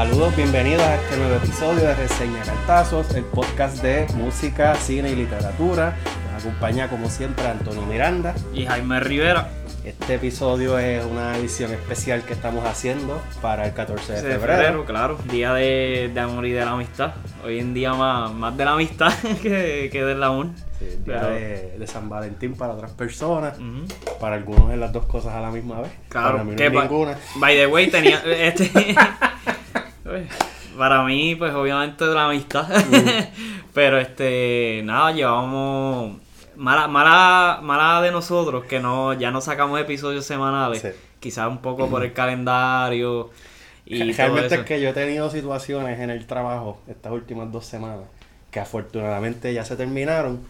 Saludos, bienvenidos a este nuevo episodio de Reseña Cartazos, el podcast de música, cine y literatura. Nos acompaña como siempre Antonio Miranda. Y Jaime Rivera. Este episodio es una edición especial que estamos haciendo para el 14 de De febrero. febrero, claro. Día de, de amor y de la amistad. Hoy en día más, más de la amistad que, que del amor. Sí, el día Pero- de, de San Valentín para otras personas. Ujú. Para algunos es las dos cosas a la misma vez. Claro, Para mí no que es ninguna. By the way, tenía. Este, Uy, para mí, pues obviamente de la amistad. Pero este. Nada, llevamos. Mala, mala, mala de nosotros que no ya no sacamos episodios semanales. Sí. Quizás un poco por el calendario. Y Realmente es que yo he tenido situaciones en el trabajo estas últimas dos semanas que afortunadamente ya se terminaron.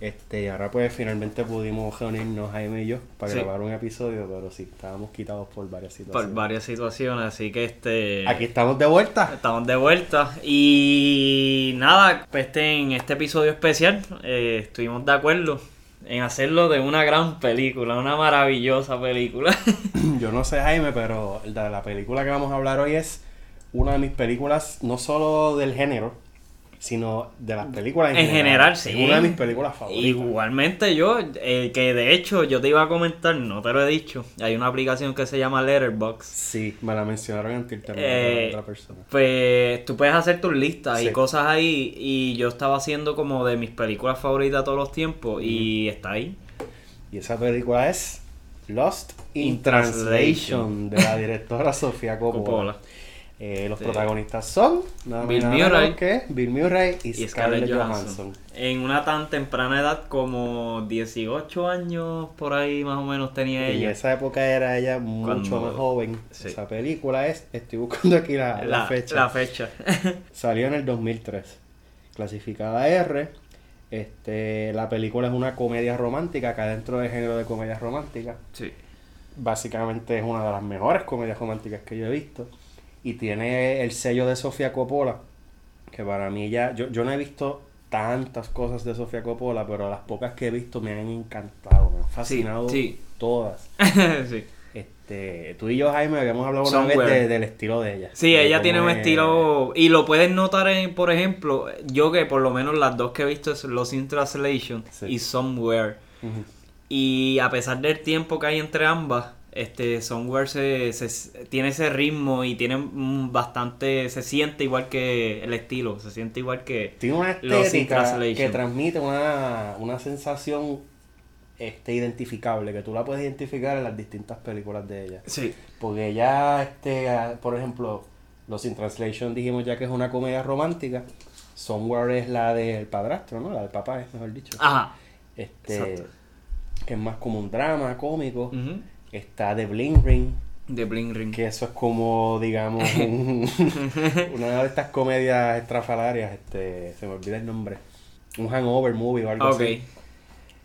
Este, y ahora pues finalmente pudimos reunirnos Jaime y yo para Sí. grabar un episodio, pero sí, estábamos quitados por varias situaciones. por varias situaciones, así que este Aquí estamos de vuelta. estamos de vuelta y nada, pues este, en este episodio especial eh, estuvimos de acuerdo en hacerlo de una gran película, una maravillosa película. Yo no sé Jaime, pero la, la película que vamos a hablar hoy es una de mis películas, no solo del género, sino de las películas en, En general, sí. Es una de mis películas favoritas. Igualmente yo, eh, que de hecho yo te iba a comentar, no te lo he dicho, hay una aplicación que se llama Letterboxd. Sí, me la mencionaron antes también Eh, otra persona. Pues tú puedes hacer tus listas Sí. y cosas ahí. Y yo estaba haciendo como de mis películas favoritas todos los tiempos. Y está ahí. Y esa película es Lost in, In Translation, de la directora Sofía Coppola. Coppola. Eh, los protagonistas son nada y Bill nada Murray. que Bill Murray y, Y Scarlett Scarlett Johansson. Johansson. En una tan temprana edad como 18 años, por ahí más o menos tenía En ella. esa época era ella mucho Cuando- más joven. sí. Esa película es, estoy buscando aquí la, la fecha. la fecha. Salió en el 2003. Clasificada R. Este, la película es una comedia romántica, acá dentro del género de comedia romántica. sí. básicamente es una de las mejores comedias románticas que yo he visto. Y tiene el sello de Sofía Coppola, que para mí ya, yo, yo no he visto tantas cosas de Sofía Coppola, pero las pocas que he visto me han encantado, me han fascinado sí. todas. sí. Este, tú y yo, Jaime, habíamos hablado una vez de- del estilo de ella. Sí, De ella tiene un es- estilo. Y lo puedes notar en, por ejemplo, yo que por lo menos las dos que he visto es Los in Translation y Somewhere. Y a pesar del tiempo que hay entre ambas, este Somewhere se, se- tiene ese ritmo y tiene bastante, se siente igual que el estilo, se siente igual que Tiene una estética que transmite una, una sensación este, identificable, que tú la puedes identificar en las distintas películas de ella. sí, Porque ella, este, por ejemplo, Los in Translation dijimos ya que es una comedia romántica. Somewhere es la del padrastro, ¿no? La del papá, es mejor dicho. ajá, este, exacto. que es más como un drama cómico. Ujú. Está The Bling Ring, de Bling Ring. que eso es como, digamos, un- una de estas comedias estrafalarias, este, se me olvida el nombre. Un hangover movie o algo así.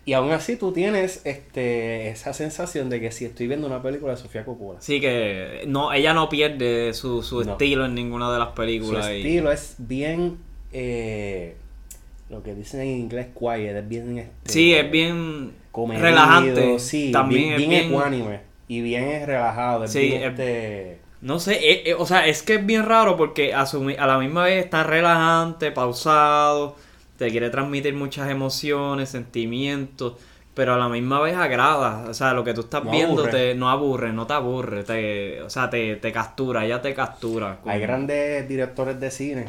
Y aún así tú tienes este, esa sensación de que si estoy viendo una película de Sofía Coppola. sí que no, ella no pierde su, su No. estilo en ninguna de las Su películas. y- estilo es bien, eh, lo que dicen en inglés, quiet, es bien... Este, Sí, es bien comedido, relajante. Sí, También bien, es bien bien- ecuánime y bien es relajado. Es Sí, bien, es- este, No sé, eh, eh, o sea, es que es bien raro porque a, su a la misma vez está relajante, pausado, te quiere transmitir muchas emociones, sentimientos, pero a la misma vez agrada. O sea, lo que tú estás No viendo aburre. te, no aburre, no te aburre, te, o sea, te, te captura, ella te captura. Hay grandes directores de cine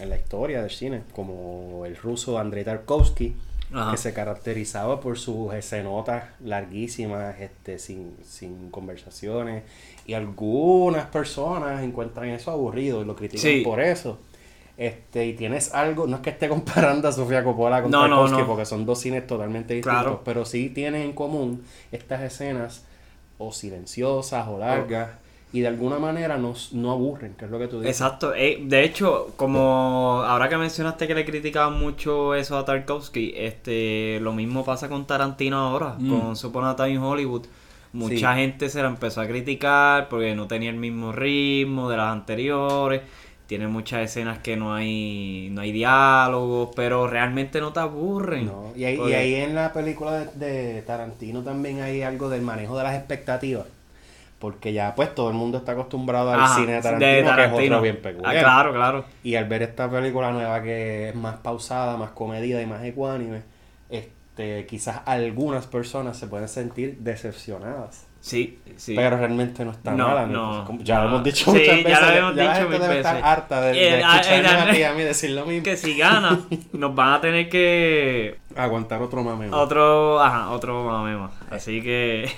en la historia del cine, como el ruso Andrei Tarkovsky, Ajá. que se caracterizaba por sus escenotas larguísimas, este, sin, sin conversaciones, y algunas personas encuentran eso aburrido y lo critican Sí. por eso. Este, y tienes algo, no es que esté comparando a Sofía Coppola con No, no, porque son dos cines totalmente distintos, Claro. pero sí tienen en común estas escenas o silenciosas o largas, y de alguna manera no, no aburren, que es lo que tú dices. Exacto, eh, de hecho, como ahora que mencionaste que le criticaban mucho eso a Tarkovsky, este, lo mismo pasa con Tarantino ahora, Mm. con Upon a Time in Hollywood. Mucha Sí. gente se la empezó a criticar porque no tenía el mismo ritmo de las anteriores. Tiene muchas escenas que no hay no hay diálogos, pero realmente no te aburren. No, y, ahí, y ahí en la película de, de Tarantino también hay algo del manejo de las expectativas. Porque ya pues todo el mundo está acostumbrado al Ajá, cine de de Tarantino, que es Tarantino. otro bien Ah, peculiar. claro, claro. Y al ver esta película nueva que es más pausada, más comedida y más ecuánime, este, quizás algunas personas se pueden sentir decepcionadas. Sí, sí. Pero realmente no está No, mala. no, Como- ya lo no. hemos dicho Sí, muchas ya veces. lo hemos la dicho gente mil debe estar veces. harta de, de Eh, ah, escucharme eh, a ti y a mí decir lo mismo. que si gana, nos van a tener que Aguantar otro mameo. otro, ajá, otro mamema. Así que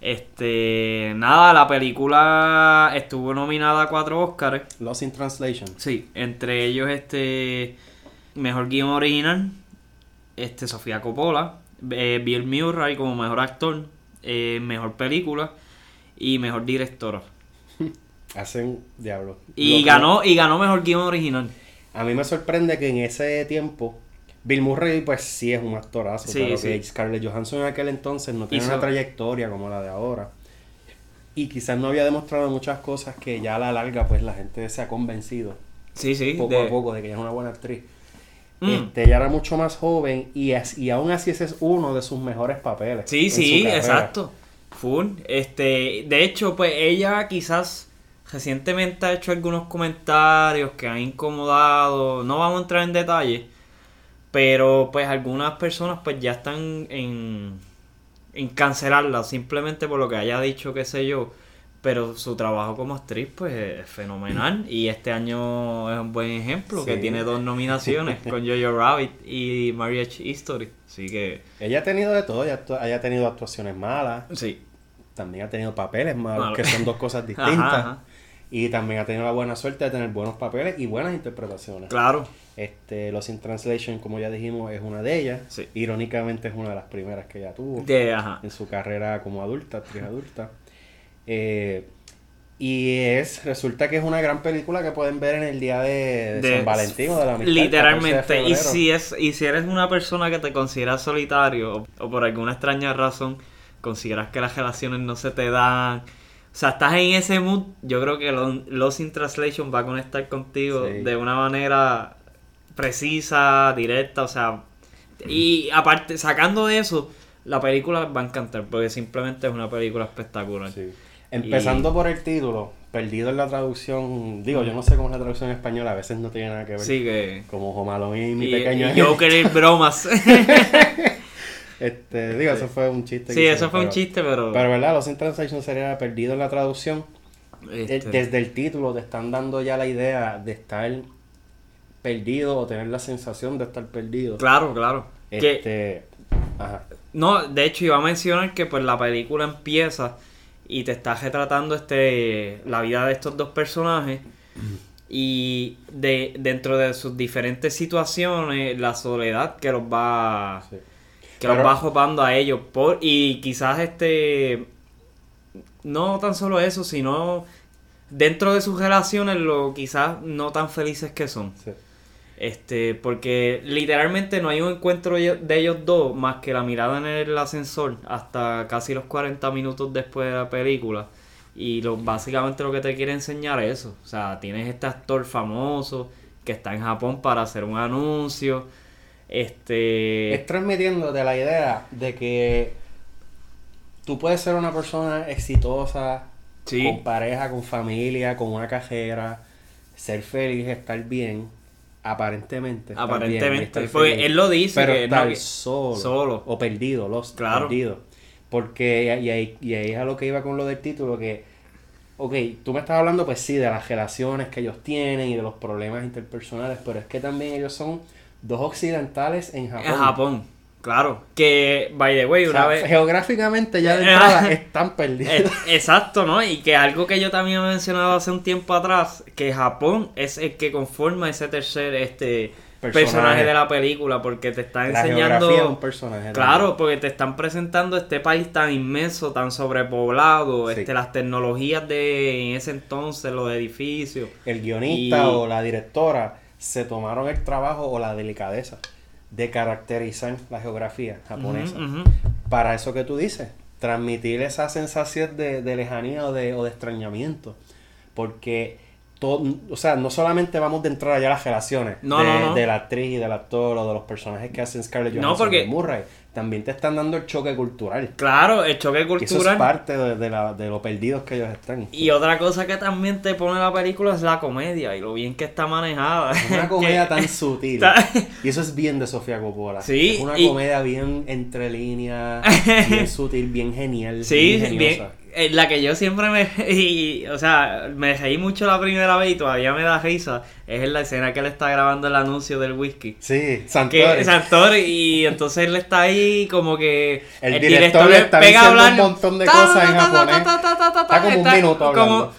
este, nada, la película estuvo nominada a cuatro Oscars. Lost in Translation. Sí, entre ellos este mejor guion original, este Sofía Coppola, eh, Bill Murray como mejor actor, eh, mejor película y mejor directora. Hacen diablo. Y ganó y ganó mejor guion original. A mí me sorprende que en ese tiempo Bill Murray pues sí es un actorazo, Sí, pero sí. que Scarlett Johansson en aquel entonces no tiene Hizo- una trayectoria como la de ahora. Y quizás no había demostrado muchas cosas que ya a la larga pues la gente se ha convencido Sí, sí, poco de- a poco de que ella es una buena actriz. Mm. Este, ella era mucho más joven y, as- y aún así ese es uno de sus mejores papeles. Sí, sí, exacto. Full. Este, de hecho, pues ella quizás recientemente ha hecho algunos comentarios que han incomodado. No vamos a entrar en detalle. Pero pues algunas personas pues ya están en, en cancelarla simplemente por lo que haya dicho, qué sé yo. Pero su trabajo como actriz pues es fenomenal. Y este año es un buen ejemplo, que tiene dos nominaciones con Jojo Rabbit y Marriage History. Así que Ella ha tenido de todo, ella, ha tenido actuaciones malas, sí. también ha tenido papeles malos, que son dos cosas distintas. Ajá, ajá. Y también ha tenido la buena suerte de tener buenos papeles y buenas interpretaciones. Claro. Este, Los in Translation, como ya dijimos, es una de ellas. Sí. Irónicamente es una de las primeras que ella tuvo De, ajá. en su carrera como adulta, actriz adulta. Eh, y es, resulta que es una gran película que pueden ver en el día de, de De- San Valentín o de la amistad. el 14 de Literalmente. Y si es, y si eres una persona que te consideras solitario, o, o por alguna extraña razón consideras que las relaciones no se te dan. O sea, estás en ese mood, yo creo que Lo- Lost in Translation va a conectar contigo Sí. de una manera precisa, directa, o sea, y aparte, sacando de eso, la película les va a encantar, porque simplemente es una película espectacular. Sí. Empezando por el título, perdido en la traducción, digo, yo no sé cómo es la traducción en español, a veces no tiene nada que ver. Sí, que... Como Jomalón y mi Y, pequeño. y Joker y bromas. Este, digo, eso fue un chiste. sí, eso fue un chiste, pero... Pero verdad, los in translation sería perdido en la traducción. este, Eh, Desde el título te están dando ya la idea de estar perdido o tener la sensación de estar perdido. Claro, claro. Que, Este, ajá. no, de hecho iba a mencionar que pues la película empieza y te está retratando este la vida de estos dos personajes y de dentro de sus diferentes situaciones la soledad que los va sí. que Pero- los va jopando a ellos por y quizás este no tan solo eso sino dentro de sus relaciones lo quizás no tan felices que son sí. Este, porque literalmente no hay un encuentro de ellos dos más que la mirada en el ascensor hasta casi los 40 minutos después de la película. Y lo, básicamente lo que te quiere enseñar es eso. O sea, tienes este actor famoso que está en Japón para hacer un anuncio. Este. Es transmitiéndote la idea de que tú puedes ser una persona exitosa, Sí. con pareja, con familia, con una cajera, ser feliz, estar bien, aparentemente. Aparentemente, bien, estar porque feliz. él lo dice Pero que estar solo. o perdido, los Claro. perdido. Porque, y ahí, y ahí es a lo que iba con lo del título, que, ok, tú me estás hablando, pues sí, de las relaciones que ellos tienen y de los problemas interpersonales, pero es que también ellos son dos occidentales en Japón. En Japón, claro. Que, by the way, O una sea, vez. geográficamente ya de entrada están perdidos. Eh, Exacto, ¿no? Y que algo que yo también he mencionado hace un tiempo atrás, que Japón es el que conforma ese tercer este Personaje. personaje, de la película, porque te está La enseñando... de un personaje. Claro, porque te están presentando este país tan inmenso, tan sobrepoblado, Sí. este, las tecnologías de en ese entonces, los edificios. El guionista Y- o la directora se tomaron el trabajo o la delicadeza de caracterizar la geografía japonesa. Para eso que tú dices, transmitir esa sensación de, de lejanía o de, o de extrañamiento. Porque todo, o sea, no solamente vamos de entrar allá a las relaciones No, de, no, no. de la actriz y del actor o de los personajes que hacen Scarlett No, Johansson porque- y Murray, también te están dando el choque cultural. Claro, el choque Y eso cultural. es parte de, de la, de lo perdidos que ellos están. Y otra cosa que también te pone la película es la comedia y lo bien que está manejada. Es una comedia tan sutil. Y eso es bien de Sofía Coppola. Sí, Es una y- comedia bien entre líneas, bien sutil, bien genial. Sí, bien eh, La que yo siempre me. Y, o sea, me reí mucho la primera vez y todavía me da risa. Es en la escena que él está grabando el anuncio del whisky. Sí, Que Santori. Santori, y entonces él está ahí como que El director le está diciendo un montón de cosas en japonés. Está como un minuto hablando.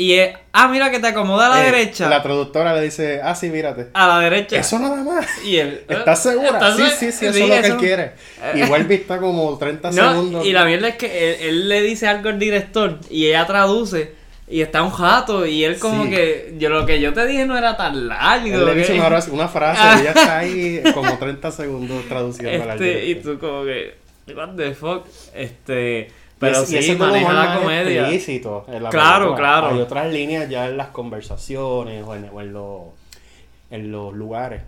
Y es, ah, mira que te acomoda a la Eh, derecha. La traductora le dice, ah, sí, mírate. A la derecha. Eso nada más. Y él, ¿Estás segura? ¿estás sí, sí, sí, eso es lo que él quiere. Y Welby está como 30 No, segundos. y la mierda es que él, él le dice algo al director y ella traduce y está un jato y él como Sí. que yo lo que yo te dije no era tan largo. Él le dice una frase, una frase Ah. y ella está ahí como 30 segundos traduciendo este, y director. tú como que what the fuck este pero Y es- sí maneja la comedia. explícito en la Claro, película. claro. Hay otras líneas ya en las conversaciones o en, o en, los- en los lugares.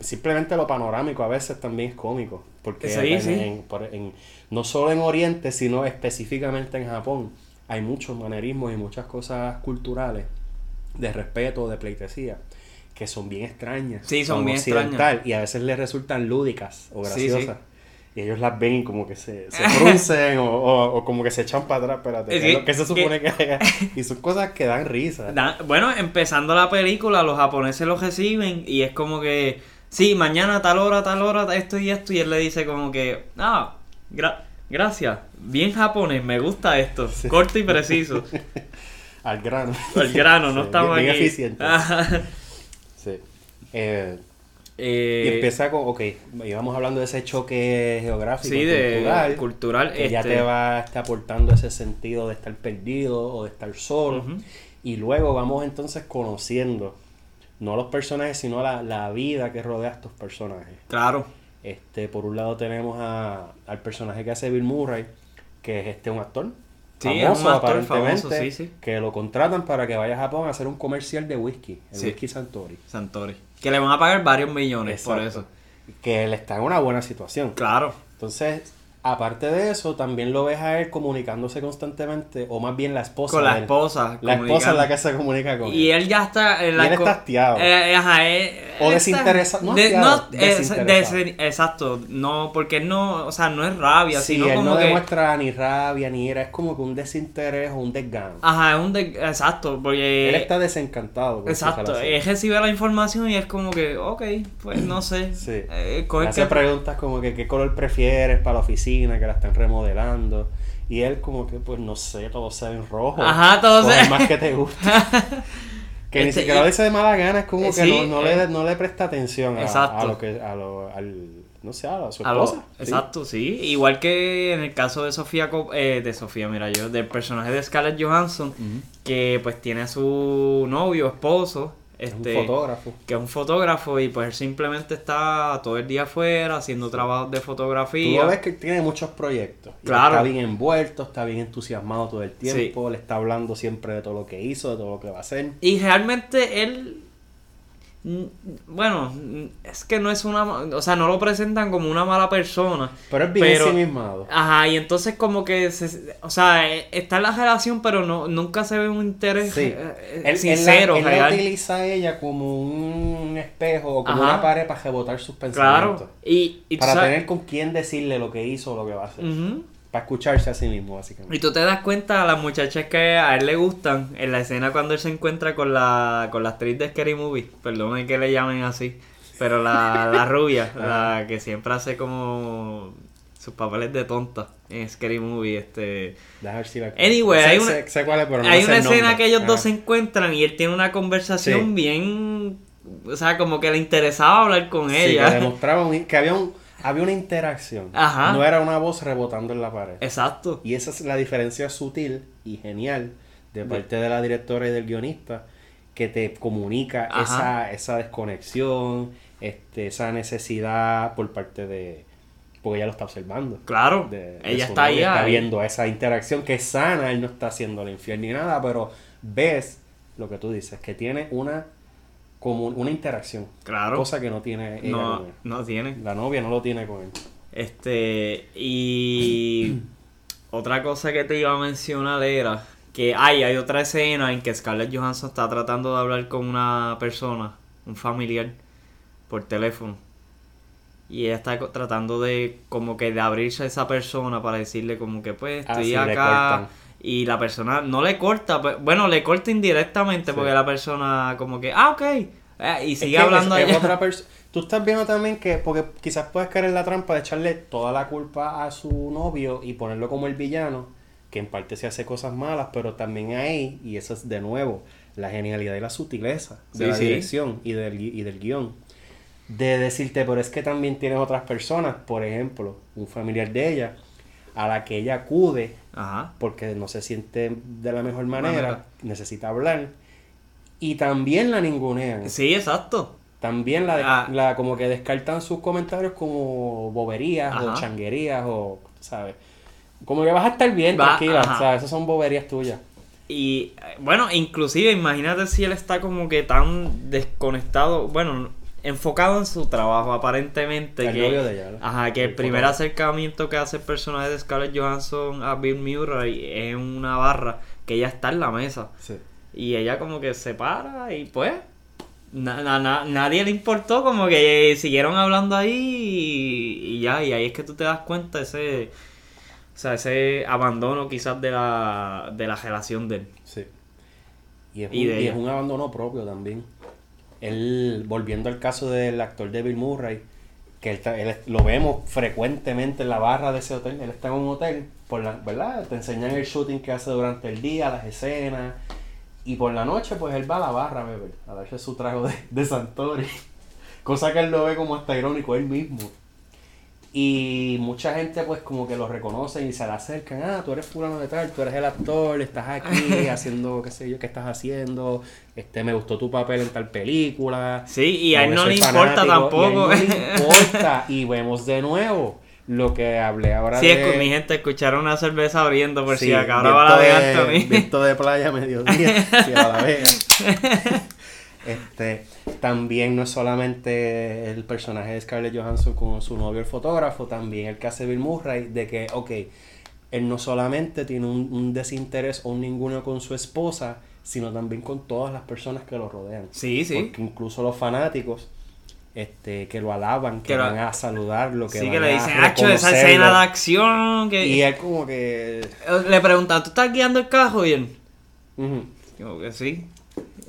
Simplemente lo panorámico a veces también es cómico. Porque Sí, en- sí. en- no solo en Oriente, sino específicamente en Japón, hay muchos manerismos y muchas cosas culturales de respeto, de pleitesía, que son bien extrañas. Sí, son bien occidental, Y a veces les resultan lúdicas o Sí, sí. Y ellos las ven y como que se, se fruncen o, o- o como que se echan para atrás, espérate. Es ¿qué es que- lo que se supone que? Y son cosas que dan risa. Da- bueno, empezando la película, los japoneses lo reciben y es como que, sí, mañana tal hora, tal hora, esto y esto, y él le dice como que, ah, gra- gracias, bien japonés, me gusta esto, corto y preciso. Al grano. El grano, no Sí, estamos bien, bien aquí. eficiente. Sí. Eh, Eh, y empieza con, ok, íbamos hablando de ese choque geográfico, sí, de cultural, cultural, que ya este, te va este, aportando ese sentido de estar perdido o de estar solo. Y luego vamos entonces conociendo, no los personajes, sino la, la vida que rodea a estos personajes. Claro, Este, por un lado tenemos a, al personaje que hace Bill Murray, que es este un actor. Sí, es un actor aparentemente, famoso, sí, sí. que lo contratan para que vaya a Japón a hacer un comercial de whisky, el whisky Santori. Santori. Que le van a pagar varios millones por eso. Que él está en una buena situación. Claro. Entonces, aparte de eso, también lo ves a él comunicándose constantemente, o más bien la esposa. Con la él. esposa. La esposa es la que se comunica con Y él. él ya está. en Y la él está hastiado. Eh, ajá, eh, O él desinteresa- no de- no, es- desinteresado. exacto. No, porque él no. O sea, no es rabia, Sí, sino él como no que. demuestra ni rabia ni ira, es como que un desinterés o un desgano. Ajá, es un. de- exacto, porque. él está desencantado. Exacto, él recibe la información y es como que, ok, pues no sé. Sí. Eh, coge hace que- preguntas como que qué color prefieres para la oficina, que la están remodelando. Y él como que, pues no sé, todos se ven rojos. Ajá, todos Coge se- más que te gusta. que ni Este, siquiera lo dice de mala gana, es como Eh, que sí, no, no eh. le, no le presta atención a, lo que, a lo, al, no sé, a su lo- esposa. sí. Exacto, sí. Igual que en el caso de Sofía, eh, de Sofía, mira yo, del personaje de Scarlett Johansson, que pues tiene a su novio, esposo, Es este, un fotógrafo. que es un fotógrafo y pues él simplemente está todo el día afuera haciendo trabajos de Tú fotografía. lo ves que tiene muchos proyectos. Claro. Está bien envuelto, está bien entusiasmado todo el tiempo, le está hablando siempre de todo lo que hizo, de todo lo que va a hacer. Y realmente él. Mm, Bueno, mm, es que no es una. O sea, no lo presentan como una mala persona. Pero es bien Pero- ensimismado. Ajá, y entonces como que. Se, o sea, eh, está en la relación, pero no nunca se ve un interés Sí. eh, eh, Él, sincero, él la, él la utiliza a ella como un espejo o como Ajá. una pared para rebotar sus pensamientos. Claro. Y, y Para sabes- tener con quién decirle lo que hizo o lo que va a hacer. Ujú. Para escucharse a sí mismo, básicamente. Y tú te das cuenta a las muchachas que a él le gustan en la escena cuando él se encuentra con la, con la actriz de Scary Movie. Perdonen que le llamen así. Pero la, la rubia, la que siempre hace como sus papeles de tonta en Scary Movie. Este, ver si la... Anyway, hay una- sé- sé cuál es, pero no Hay una escena que ellos dos se encuentran y él tiene una conversación Sí. bien. O sea, como que le interesaba hablar con Sí, ella. que demostraba un- que había, un, había una interacción. Ajá. No era una voz rebotando en la pared. Exacto. Y esa es la diferencia sutil y genial de parte de la directora y del guionista que te comunica esa, esa desconexión, este, esa necesidad por parte de... Porque ella lo está observando. Claro. de- de ella está ahí. está viendo esa interacción que es sana, él no está haciendo el infiel ni nada, pero ves lo que tú dices, que tiene una como una interacción. Claro. Cosa que no tiene ella No, con él. no tiene. La novia no lo tiene con él. Este, y otra cosa que te iba a mencionar era que hay, hay otra escena en que Scarlett Johansson está tratando de hablar con una persona, un familiar, por teléfono. Y ella está tratando de como que de abrirse a esa persona para decirle como que pues Ah, estoy sí, le acá. Y la persona no le corta, bueno, le corta indirectamente Sí. porque la persona como que, ah, ok. eh, y sigue Es que hablando es- es otra Tú estás viendo también que, porque quizás puedes caer en la trampa de echarle toda la culpa a su novio y ponerlo como el villano, que en parte se hace cosas malas, pero también ahí, y eso es de nuevo, la genialidad y la sutileza de Sí, la sí. dirección y del, y del guion. De decirte, pero es que también tienes otras personas, por ejemplo, un familiar de ella, a la que ella acude Ajá. porque no se siente de la mejor manera, Manera. necesita hablar, y también la ningunean. Sí, exacto. También la, de- Ah. la como que descartan sus comentarios como boberías o changuerías o, ¿sabes? Como que vas a estar bien, Va- tranquila, ajá. ¿sabes? Esas son boberías tuyas. Y eh, bueno, inclusive imagínate si él está como que tan desconectado, bueno, enfocado en su trabajo aparentemente. El que, novio de ella, ¿no? Ajá, que el El primer fotógrafo. acercamiento que hace el personaje de Scarlett Johansson a Bill Murray es una barra que ella está en la mesa. Sí. Y ella como que se para y pues na- na- na- nadie le importó, como que siguieron hablando ahí y, y ya, y ahí es que tú te das cuenta ese, o sea, ese abandono quizás de la, de la relación de él. Sí. Y es, Y un, de y ella. es un abandono propio también. Él, volviendo al caso del actor Bill Murray, que él, lo vemos frecuentemente en la barra de ese hotel. Él está en un hotel, ¿verdad? Te enseñan el shooting que hace durante el día, las escenas. Y por la noche, pues él va a la barra a beber, a darse su trago de, de Santori. Cosa que él lo ve como hasta irónico él mismo. Y mucha gente pues como que lo reconoce y se le acercan, ah, tú eres fulano de tal, tú eres el actor, estás aquí haciendo, qué sé yo, qué estás haciendo, este, me gustó tu papel en tal película. Sí, y a él no le importa tampoco. Y a él no le importa. Y vemos de nuevo lo que hablé ahora Sí, de... escu- mi gente, escucharon una cerveza abriendo por si Sí, ahora va la de Anthony. Viento de playa, mediodía, si a la vega. Este, también no es solamente el personaje de Scarlett Johansson con su novio el fotógrafo, también el que hace Bill Murray, de que, ok, él no solamente tiene un, un desinterés o un ninguno con su esposa, sino también con todas las personas que lo rodean. Sí, sí. Porque incluso los fanáticos este, que lo alaban, que Que lo- van a saludarlo, que sí, van que le dicen, hacho, esa reconocerlo". escena de acción que... Y él como que... Le preguntan, ¿tú estás guiando el carro bien? ujú. Como que sí.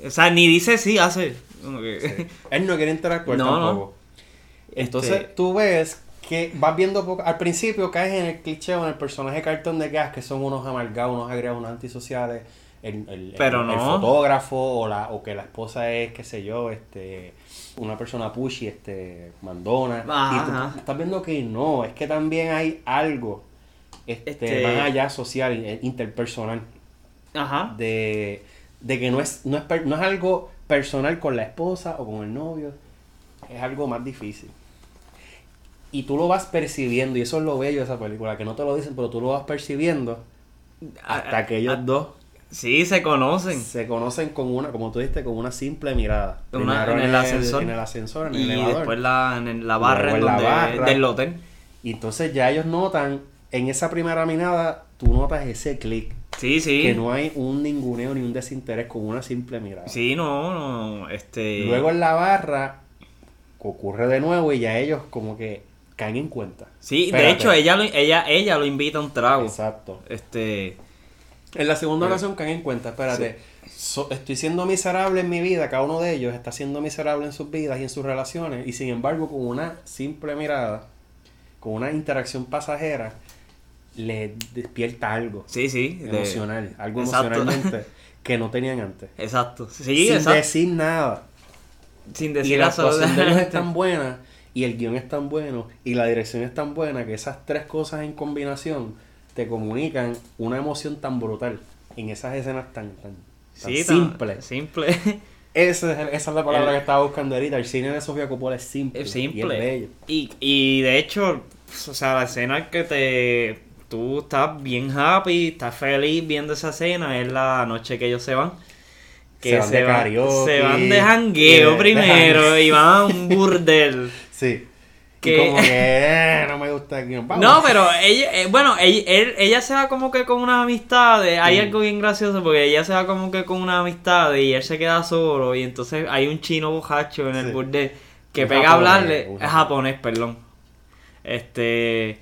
O sea, ni dice sí, hace. Sí. Él no quiere interactuar No, no. tampoco. Entonces Este- tú ves que vas viendo poco, al principio caes en el cliché o en el personaje cartón de gas que son unos amargados, unos agregados, unos antisociales, el, el- Pero el- no. el fotógrafo o la o que la esposa es, qué sé yo, este una persona pushy, este mandona. Ajá, y tú ajá. estás viendo que no, es que también hay algo este, Este- más allá social, eh, interpersonal Ajá. de, de que no es, no, es no es algo personal con la esposa o con el novio, es algo más difícil. Y tú lo vas percibiendo, y eso es lo bello de esa película, que no te lo dicen, pero tú lo vas percibiendo hasta que ellos Ah, dos Sí, se conocen. se conocen con una, como tú dijiste, con una simple mirada. Una- en el ascensor. En el ascensor, en el Y elevador. después la, en la en barra. del hotel. Y entonces ya ellos notan, en esa primera mirada, tú notas ese clic. Sí, sí. Que no hay un ninguneo ni un desinterés con una simple mirada. Sí, no, no. Este. Luego en la barra ocurre de nuevo y ya ellos como que caen en cuenta. Sí, de hecho, ella lo, ella, ella lo invita a un trago. Exacto. Este. En la segunda ocasión caen en cuenta, espérate, so- estoy siendo miserable en mi vida, cada uno de ellos está siendo miserable en sus vidas y en sus relaciones, y sin embargo con una simple mirada, con una interacción pasajera, le despierta algo Sí, sí. de- emocional, algo Exacto. emocionalmente que no tenían antes. Exacto. Sí, sin exacto. decir nada. Sin y decir la actuación de ellos es tan buena y el guion es tan bueno y la dirección es tan buena que esas tres cosas en combinación te comunican una emoción tan brutal en esas escenas tan, tan, tan Sí, tan- simples. Simple. Esa es, esa es la palabra El- que estaba buscando ahorita. El cine de Sofía Coppola es simple. Es Y es simple. bello. Y, y de hecho, o sea, la escena que te. Tú estás bien happy, estás feliz viendo esa escena, es la noche que ellos se van. que Se van de van- karaoke, se van de jangueo primero de y van a un burdel. Sí. Que- Y como que eh, no me gusta aquí. vamos. No, pero ella, eh, bueno, ella, él- ella se va como que con una amistad. Hay Mm. algo bien gracioso porque ella se va como que con una amistad y él se queda solo. Y entonces hay un chino bojacho en el Sí. burdel que Un pega a japonés, hablarle. un Es japonés, perdón. Este.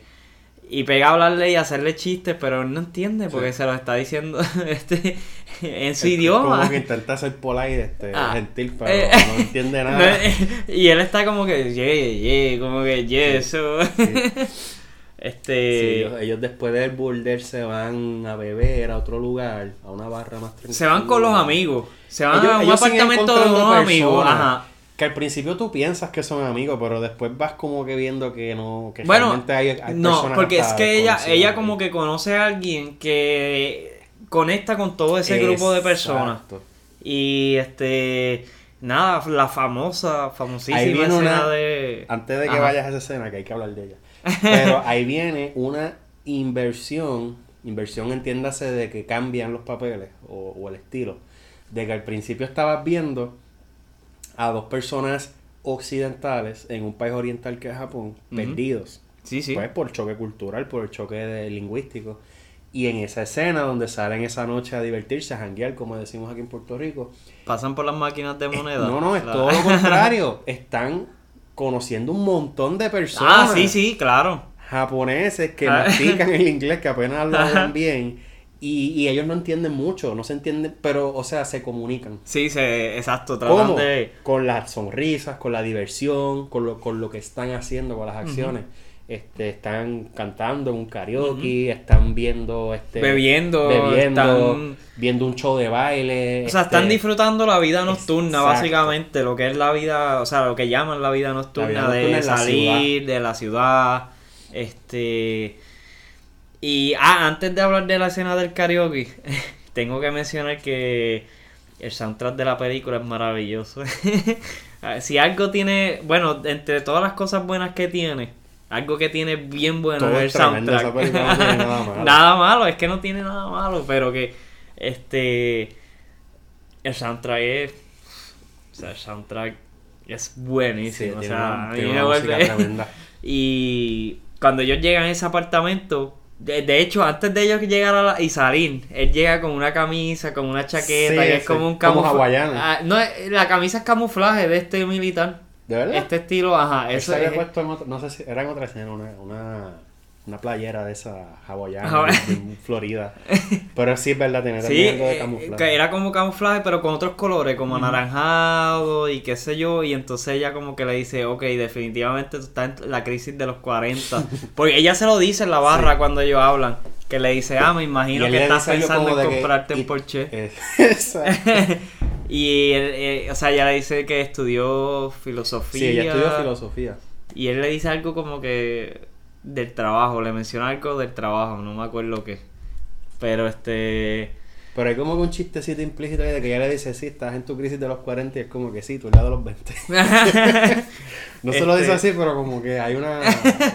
Y pega a hablarle y hacerle chistes, pero él no entiende porque Sí. se lo está diciendo este en su Es idioma. Como que intenta ser polite, este, Ah. gentil, pero Eh, no entiende No, nada. y él está como que, yeah, yeah, como que, yeah, eso. Sí, este. ellos, ellos después del boulder se van a beber a otro lugar, a una barra más tranquila. Se van con los amigos. Se van Ellos- a un apartamento de unos amigos. Ajá. Que al principio tú piensas que son amigos, pero después vas como que viendo que no, que Bueno, realmente hay, hay no, personas porque es que ella, ella como que conoce a alguien que conecta con todo ese grupo de personas. Y este. Nada, la famosa, famosísima Ahí viene escena una- de. Antes de que Ajá. vayas a esa escena, que hay que hablar de ella. Pero ahí viene una inversión, inversión entiéndase de que cambian los papeles o, o el estilo. De que al principio estabas viendo a dos personas occidentales en un país oriental que es Japón, perdidos. Sí, sí. Pues por choque cultural, por el choque de- lingüístico. Y en esa escena donde salen esa noche a divertirse, a janguear, como decimos aquí en Puerto Rico, Pasan por las máquinas de moneda. no, no, es todo lo contrario. Están conociendo un montón de personas Ah, sí, sí, claro. japoneses que Ah. mastican el inglés, que apenas hablan bien. Y, y ellos no entienden mucho, no se entienden, pero, o sea, se comunican. Sí, se, exacto. Tratan ¿Cómo? de. Con las sonrisas, con la diversión, con lo, con lo que están haciendo, con las acciones. Este, están cantando en un karaoke, están viendo este Bebiendo, bebiendo, están- viendo un show de baile. O sea, están este, disfrutando la vida nocturna, Exacto. básicamente, lo que es la vida, o sea, lo que llaman la vida nocturna, La vida nocturna de la salir de la ciudad, este... Y, ah, antes de hablar de la escena del karaoke, tengo que mencionar que el soundtrack de la película es maravilloso. si algo tiene, bueno, entre todas las cosas buenas que tiene, algo que tiene bien bueno Todo es el soundtrack. esa película no tiene nada malo. Nada malo, es que no tiene nada malo, pero que este el soundtrack es o sea, el soundtrack es sí, buenísimo, o sea, una- a mí tiene me una música vuelve- tremenda. y cuando ellos llegan a ese apartamento, de, de hecho, antes de ellos llegar a la- y salir, él llega con una camisa, con una chaqueta, Sí, y es sí, como un como camuflaje. hawaiana. no, la camisa es camuflaje de este militar. ¿De verdad? Este estilo, ajá, eso se había es. puesto en otro- no sé si era en otra escena, una, una, una playera de esa hawaiana Hawa- de, de Florida. Pero sí es verdad, Sí, también algo de eh, camuflaje. que era como camuflaje, pero con otros colores, como anaranjado y qué sé yo. Y entonces ella como que le dice, ok, definitivamente tú estás en la crisis de los 40. Porque ella se lo dice en la barra cuando ellos hablan. Que le dice, ah, me imagino que estás pensando en que- comprarte un Porsche. Eh, exacto. y él, eh, o sea, ella le dice que estudió filosofía. Sí, ella estudió filosofía. Y él le dice algo como que del trabajo, le menciona algo del trabajo, no me acuerdo qué. Pero este... Pero hay como que un chistecito implícito ahí de que ella le dice, sí, estás en tu crisis de los 40 y es como que sí, tú eres de los 20. No se lo dice Este- así, pero como que hay una,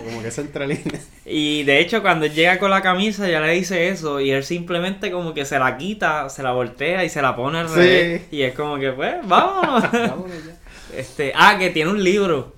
como que esa entrelínea. Y de hecho, cuando él llega con la camisa, ya le dice eso. Y él simplemente como que se la quita, se la voltea y se la pone al Sí. revés. Y es como que, pues, vamos. Vámonos ya. este, ah, que tiene un libro.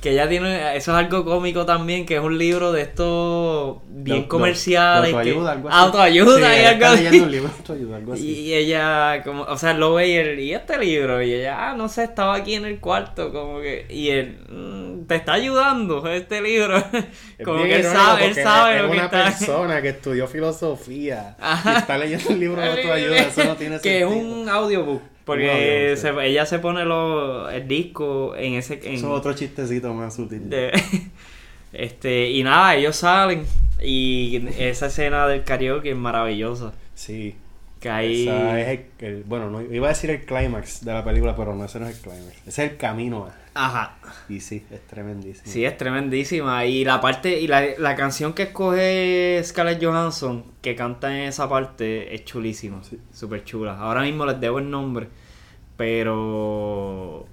Que ella tiene, eso es algo cómico también, que es un libro de estos bien de- comerciales. autoayuda, algo así. Autoayuda Sí, y algo así. leyendo un libro de autoayuda, algo así. Y ella, como, o sea, lo ve y él, ¿y este libro? Y ella, ah, no sé, estaba aquí en el cuarto, como que, y él, "Mm, te está ayudando este libro. Es como que él sabe, él sabe es lo que una está. persona que estudió filosofía Ajá. y está leyendo un libro de autoayuda, eso no tiene que es sentido. un audiobook. Porque se- ella se pone lo- el disco en ese. En, Eso es otro chistecito más sutil. de- este, y nada, ellos salen. Y esa escena del karaoke es maravillosa. Sí. Que ahí. Esa es el, el- bueno, no, iba a decir el clímax de la película, pero no, ese no es el clímax. Ese es el camino. Ajá. Y sí, es tremendísimo. Sí, es tremendísima. Y la parte, y la, la canción que escoge Scarlett Johansson, que canta en esa parte, es chulísima. Sí. Súper chula. Ahora mismo les debo el nombre. Pero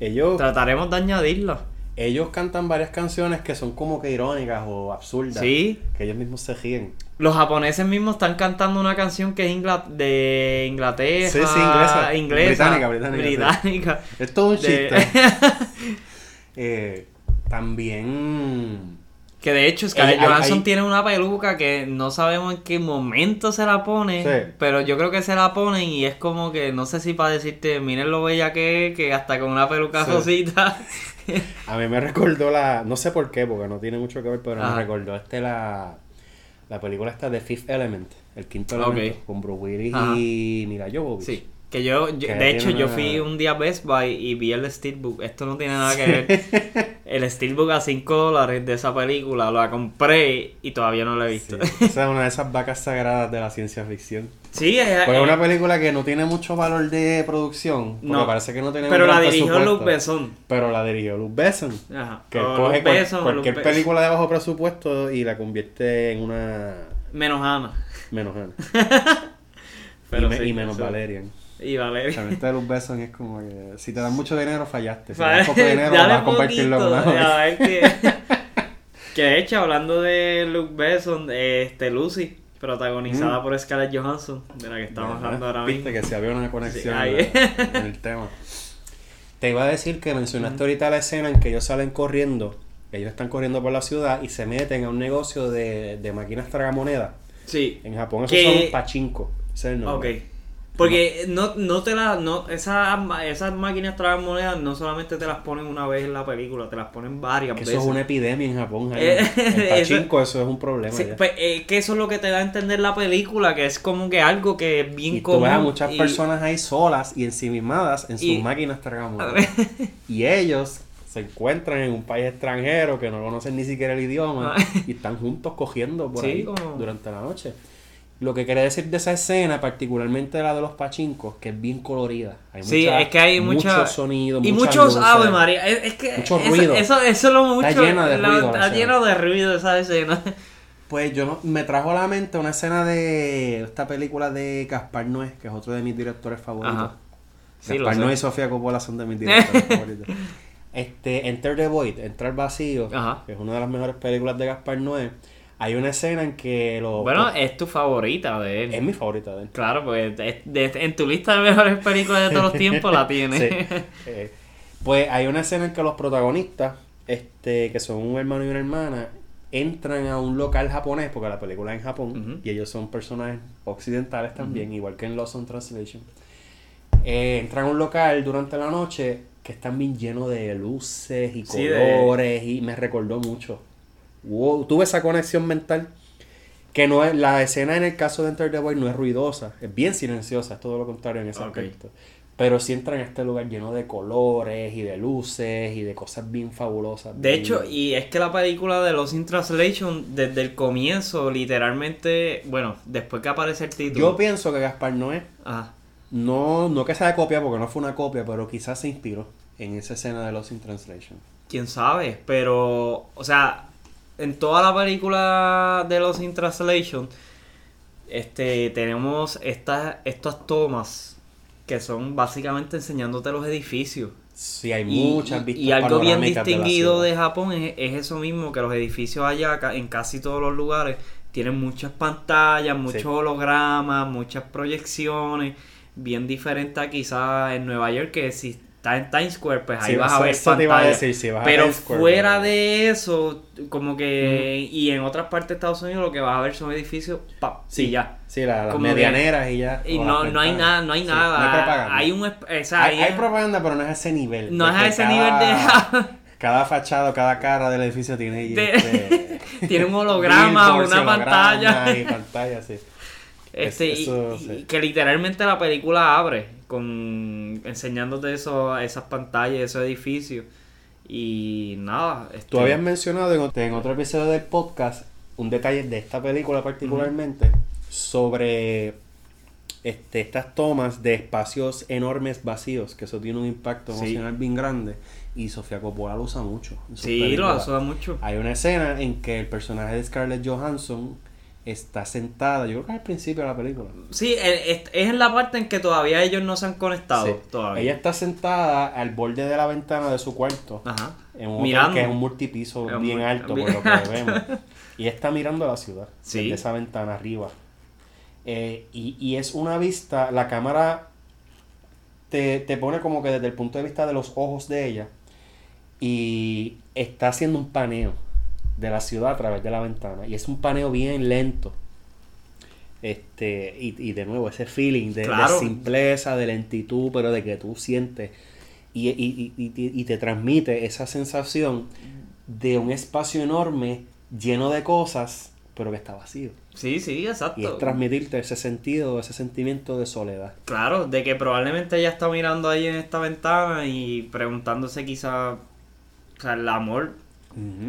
Ellos, trataremos de añadirla. ellos cantan varias canciones que son como que irónicas o absurdas. Sí. Que ellos mismos se ríen. Los japoneses mismos están cantando una canción que es ingla- de Inglaterra. Sí, sí, inglesa. inglesa, Británica, británica, sí. británica. Es todo un De- chiste. Eh, también. Que de hecho Scarlett hay- Johansson hay- tiene una peluca que no sabemos en qué momento se la pone, Sí. pero yo creo que se la ponen y es como que no sé si para decirte, miren lo bella que es, que hasta con una peluca Sí. rosita. A mí me recordó la. No sé por qué, porque no tiene mucho que ver, pero me recordó este la. La película esta de Fifth Element, el quinto Ok. elemento, con Bruce Willis Ajá. y Mila Jovovich. sí. Que yo, yo- de hecho, yo fui un día a Best Buy y vi el Steelbook. Esto no tiene nada que ver. El Steelbook a 5 dólares de esa película. Lo compré y todavía no lo he visto. Sí, Esa es una de esas vacas sagradas de la ciencia ficción. Sí, es, Pues es una película que no tiene mucho valor de producción. Porque No. parece que no tiene pero la dirigió. Luke Besson. Pero la dirigió Luke Besson. Ajá. Que O coge cual- Besson cualquier Luke película de bajo presupuesto y la convierte en una Menos Ana. menos Ana. Y, me- sí, y menos. Valerian. Y Valeria. Realmente Luke Besson es como que si te dan mucho dinero fallaste. Si te dan poco dinero vas a en poquito, una a ver que, que de hecho, hablando de Luke Besson, este Lucy, protagonizada Mm. por Scarlett Johansson, de la que estamos hablando ahora mismo. Viste que si había una conexión Sí, en, en el tema. Te iba a decir que mencionaste ahorita la escena en que ellos salen corriendo. Ellos están corriendo por la ciudad y se meten a un negocio de, de máquinas tragamonedas. Sí, En Japón eso Que- son pachinko. Ese es el ok. nombre. Porque no, no te la, no, esas, esas máquinas monedas no solamente te las ponen una vez en la película, te las ponen varias Que veces. eso es una epidemia en Japón. Eh, el eso- pachinko, eso, es un problema. Sí, pues, eh, que eso es lo que te da a entender la película, que es como que algo que es bien y tú común. ves a muchas y- personas ahí solas y ensimismadas en sus Y- máquinas tragamonedas. y ellos se encuentran en un país extranjero que no conocen ni siquiera el idioma Ah. y están juntos cogiendo por Sí, ahí como- durante la noche. Lo que quiere decir de esa escena, particularmente la de los pachincos, que es bien colorida. Hay Sí, mucha- es que hay mucha- muchos sonidos, Y muchos. Ave María. Es, es que Mucho ruido. Eso, eso es lo mucho. Está llena de la- ruido Está lleno de ruido esa escena. Pues yo me trajo a la mente una escena de esta película de Gaspar Noé, que es otro de mis directores favoritos. Ajá. Sí, lo Gaspar. Noé y Sofía Coppola son de mis directores favoritos. Este, Enter the Void, Entrar Vacío, Ajá. que es una de las mejores películas de Gaspar Noé. Hay una escena en que los... Bueno, es tu favorita de él. es mi favorita de él. Claro, pues en tu lista de mejores películas de todos los tiempos la tienes. Sí. Eh, pues hay una escena en que los protagonistas, este, que son un hermano y una hermana, entran a un local japonés, porque la película es en Japón, y ellos son personajes occidentales también, igual que en Lost on Translation. Eh, entran a un local durante la noche que están bien lleno de luces y Sí, de- colores, y me recordó mucho. Wow, tuve esa conexión mental. Que no es, la escena en el caso de Enter the Void no es ruidosa, es bien silenciosa, es todo lo contrario en ese Ok. aspecto. Pero sí entra en este lugar lleno de colores y de luces y de cosas bien fabulosas. De bien- hecho, y es que la película de Los in Translation, desde el comienzo, literalmente, bueno, después que aparece el título. yo pienso que Gaspar Noé, Ajá. no, no que sea copia porque no fue una copia, pero quizás se inspiró en esa escena de Lost in Translation. quién sabe, pero, o sea, en toda la película de Los in Translation, este, tenemos estas, estas tomas que son básicamente enseñándote los edificios. Sí, hay Y, muchas y- vistas y algo bien de distinguido de, Japón es, es eso mismo, que los edificios allá, en casi todos los lugares, tienen muchas pantallas, muchos Sí. hologramas, muchas proyecciones, bien diferente a quizás en Nueva York, que si estás en Times Square, pues ahí Sí, vas a ver eso te iba a pantallas. decir, si vas a Pero Square, fuera de eso, como que, y en otras partes de Estados Unidos lo que vas a ver son edificios, pa, Sí, y ya. Sí, la- las Como que- medianeras y ya. Y no, no hay nada, no hay Sí, nada. No hay propaganda. hay un, esp- o sea, Hay, hay- hay propaganda, pero no es a ese nivel. no es a ese cada- nivel de... Cada fachada, cada cara del edificio tiene, De- este, tiene un holograma, una pantalla. Y pantalla, sí. Este, Es- y- eso, y, sí. que literalmente la película abre con enseñándote eso, esas pantallas, esos edificios. Y nada. Este, Tú habías mencionado en, ot- en otro episodio del podcast un detalle de esta película particularmente sobre este, estas tomas de espacios enormes vacíos, que eso tiene un impacto Sí. emocional bien grande y Sofía Coppola lo usa mucho. Sí, lo asuda mucho. Hay una escena en que el personaje de Scarlett Johansson está sentada, yo creo que es al principio de la película. Sí, es, es- en la parte en que todavía ellos no se han conectado. Sí. Todavía. Ella está sentada al borde de la ventana de su cuarto, Ajá. en un Mirando. que es un multipiso Es bien alto por lo que vemos. Y está mirando la ciudad, Sí. desde esa ventana arriba. Eh, y, y es una vista, la cámara te, te pone como que desde el punto de vista de los ojos de ella y está haciendo un paneo de la ciudad a través de la ventana. Y es un paneo bien lento. Este, y, y de nuevo, ese feeling de, de Claro. simpleza, de lentitud, pero de que tú sientes y, y- y- y- y te transmite esa sensación de un espacio enorme lleno de cosas, pero que está vacío. Sí, sí, exacto. Y es transmitirte ese sentido, ese sentimiento de soledad. Claro, de que probablemente ella está mirando ahí en esta ventana y preguntándose quizá, o sea, el amor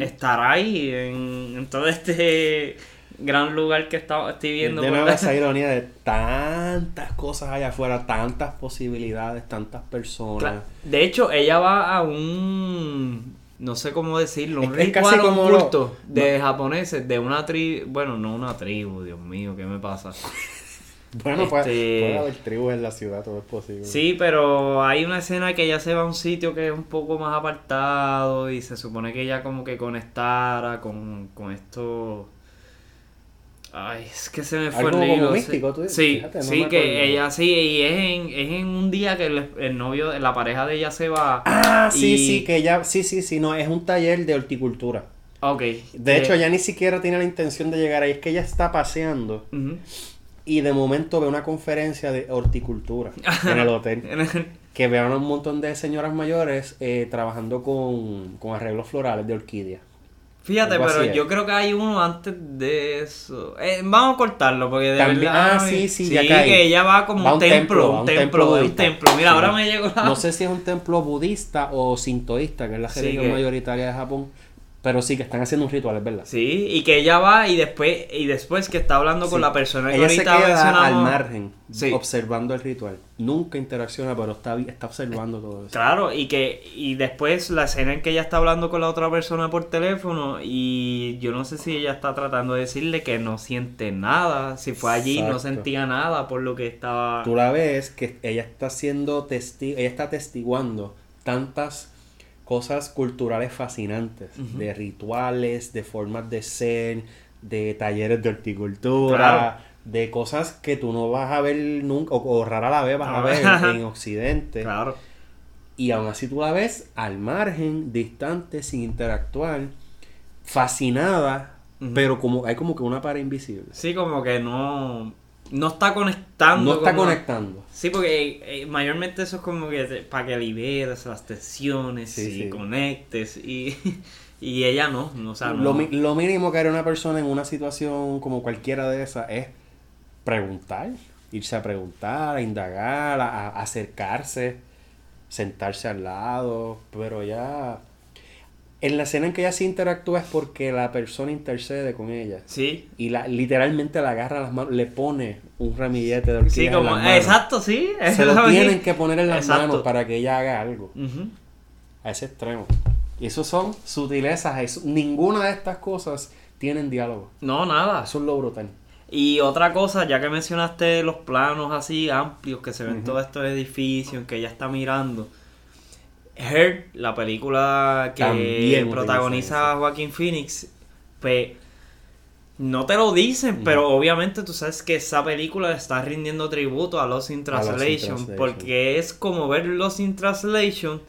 estará ahí en, en todo este gran lugar que está, estoy viendo. de nuevo esa ironía de tantas cosas allá afuera, tantas posibilidades, tantas personas. De hecho, ella va a un, no sé cómo decirlo, un Es- casi ritual un como lo- de japoneses, de una tribu, bueno, no una tribu, Dios mío, ¿qué me pasa? Bueno, puede, Este- puede haber tribus en la ciudad, todo es posible. Sí, pero hay una escena que ella se va a un sitio que es un poco más apartado y se supone que ella como que conectara con, con esto... Ay, es que se me fue Algo el como místico, tú dices, Sí, fíjate, no sí, que ella sí, y es en, es en un día que el, el novio, la pareja de ella se va. Ah, sí, y- sí, que ya, sí, sí, sí, no, es un taller de horticultura. Ok. De eh, hecho, ya ni siquiera tiene la intención de llegar ahí, es que ella está paseando ujú. Y de momento ve una conferencia de horticultura en el hotel. Que vean un montón de señoras mayores eh, trabajando con, con arreglos florales de orquídea. Fíjate, pero es. yo creo que hay uno antes de eso. Eh, vamos a cortarlo porque de También- verdad. ah, sí, sí, ya Sí, caí. que ella va como Va un templo, un templo, un templo. Mira, Sí. ahora me llegó la. No sé si es un templo budista o sintoísta, que es la Sí, religión que- mayoritaria de Japón, pero sí que están haciendo un ritual, es verdad. Sí, y que ella va y después y después que está hablando con la persona que Ella se ahorita queda mencionamos. al margen, Sí. observando el ritual. Nunca interacciona, pero está, está observando todo eso. Claro, y que y después la escena en que ella está hablando con la otra persona por teléfono y yo no sé si ella está tratando de decirle que no siente nada, si fue allí no Exacto. sentía nada por lo que estaba Tú la ves que ella está siendo testigo, ella está testiguando tantas cosas culturales fascinantes, de rituales, de formas de ser, de talleres de horticultura, Claro. de cosas que tú no vas a ver nunca, o, o rara la vez vas a ver en Occidente. Claro. Y aún así tú la ves al margen, distante, sin interactuar, fascinada, pero como hay como que una pared invisible. Sí, como que no no está conectando No está como- conectando. Sí, porque eh, mayormente eso es como que para que liberes las tensiones Sí, y sí. conectes y, y ella no, no, o sea, no. Lo, mínimo que haría una persona en una situación como cualquiera de esas es preguntar, irse a preguntar, a indagar, a, a acercarse, sentarse al lado, pero ya... En la escena en que ella se interactúa es porque la persona intercede con ella. Sí. Y la, literalmente la agarra a las manos, le pone un ramillete de Sí, orquídeas en como las manos. exacto, sí. Se lo lo tienen que poner en las Exacto. manos para que ella haga algo. A ese extremo. Y eso son sutilezas. eso- ninguna de estas cosas tienen diálogo. No, nada. Eso es lo brutal. Y otra cosa, ya que mencionaste los planos así amplios que se ven Ujú. todos estos edificios en que ella está mirando. Her, la película que También protagoniza Joaquín Phoenix, pues no te lo dicen, pero obviamente tú sabes que esa película está rindiendo tributo a Lost in Translation, porque es como ver Lost in Translation